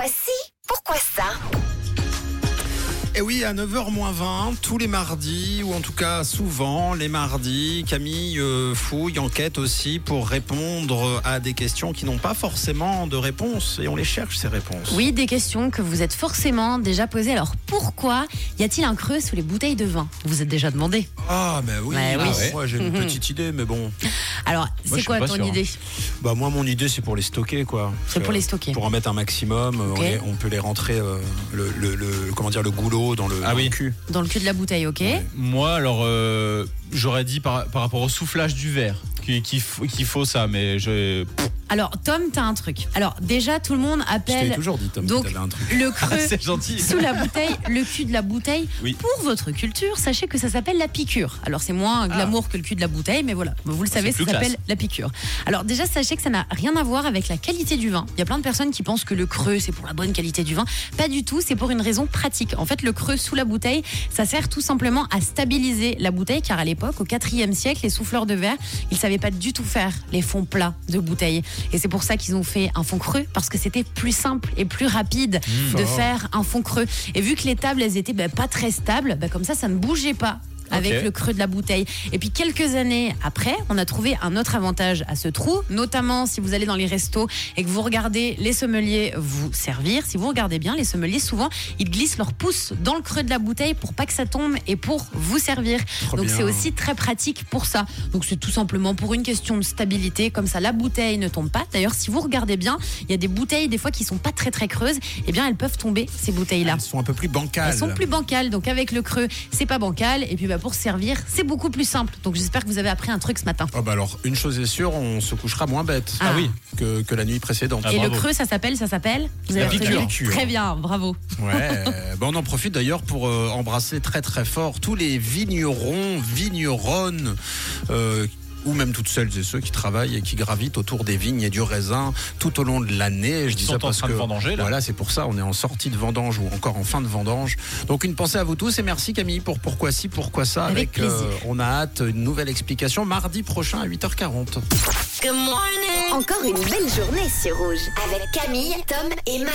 Pourquoi si? Pourquoi Et oui, à 9h moins 20, tous les mardis, ou en tout cas souvent les mardis, Camille euh, fouille, enquête aussi pour répondre à des questions qui n'ont pas forcément de réponse. Et on les cherche, ces réponses. Oui, des questions que vous êtes forcément déjà posées. Alors pourquoi y a-t-il un creux sous les bouteilles de vin? Vous vous êtes déjà demandé. Ah, mais oui, Ouais, ah ouais. moi j'ai une petite idée, mais bon. Alors, je c'est suis quoi pas ton sûr, hein. idée? Bah, moi, mon idée, c'est pour les stocker, quoi. C'est Parce pour que les stocker. Pour en mettre un maximum, euh, Ok. on, les- on peut les rentrer, euh, le, le- le- comment dire, le goulot dans le, Ah dans oui. le cul. Dans le cul de la bouteille, ok Moi, alors, euh, j'aurais dit par, par rapport au soufflage du verre qu'il qu'il faut ça, mais je. Alors, Tom, t'as un truc. Alors, déjà, tout le monde appelle toujours dit, Tom, donc un truc. le creux C'est gentil. sous la bouteille, le cul de la bouteille. Oui. Pour votre culture, sachez que ça s'appelle la piqûre. Alors, c'est moins glamour que le cul de la bouteille, mais voilà, vous le savez, ça s'appelle la piqûre. Alors, déjà, sachez que ça n'a rien à voir avec la qualité du vin. Il y a plein de personnes qui pensent que le creux, c'est pour la bonne qualité du vin. Pas du tout, c'est pour une raison pratique. En fait, le creux sous la bouteille, ça sert tout simplement à stabiliser la bouteille, car à l'époque, au 4e siècle, les souffleurs de verre, ils savaient pas du tout faire les fonds plats de bouteilles. Et c'est pour ça qu'ils ont fait un fond creux, parce que c'était plus simple et plus rapide de Fort. faire un fond creux. Et vu que les tables, elles étaient bah, pas très stables, bah, comme ça, ça ne bougeait pas avec le creux de la bouteille. Et puis quelques années après, on a trouvé un autre avantage à ce trou, notamment si vous allez dans les restos et que vous regardez les sommeliers vous servir. Si vous regardez bien, les sommeliers souvent ils glissent leur pouce dans le creux de la bouteille pour pas que ça tombe et pour vous servir. Trop Donc c'est aussi très pratique pour ça. Donc c'est tout simplement pour une question de stabilité, comme ça la bouteille ne tombe pas. D'ailleurs, si vous regardez bien, il y a des bouteilles des fois qui sont pas très très creuses, et bien elles peuvent tomber ces bouteilles là. Elles sont un peu plus bancales. Elles sont plus bancales, donc avec le creux, c'est pas bancal. Et puis bah, pour servir, c'est beaucoup plus simple. Donc j'espère que vous avez appris un truc ce matin. Oh bah alors, une chose est sûre, on se couchera moins bête Ah oui. que, que la nuit précédente. Ah, Et bravo. le creux, ça s'appelle, ça s'appelle Vous La avez retenu piqûre. Très bien, bravo. Ouais, bah on en profite d'ailleurs pour euh, embrasser très très fort tous les vignerons, vigneronnes, euh, ou même toutes celles et ceux qui travaillent et qui gravitent autour des vignes et du raisin tout au long de l'année. Je dis sont ça en parce train de que vendanger, là. voilà, c'est pour ça, on est en sortie de vendange ou encore en fin de vendange. Donc une pensée à vous tous et merci Camille pour pourquoi ci, pourquoi ça. Avec plaisir. on a hâte une nouvelle explication mardi prochain à 8h40. Encore une belle journée sur Rouge avec Camille, Tom et Matt.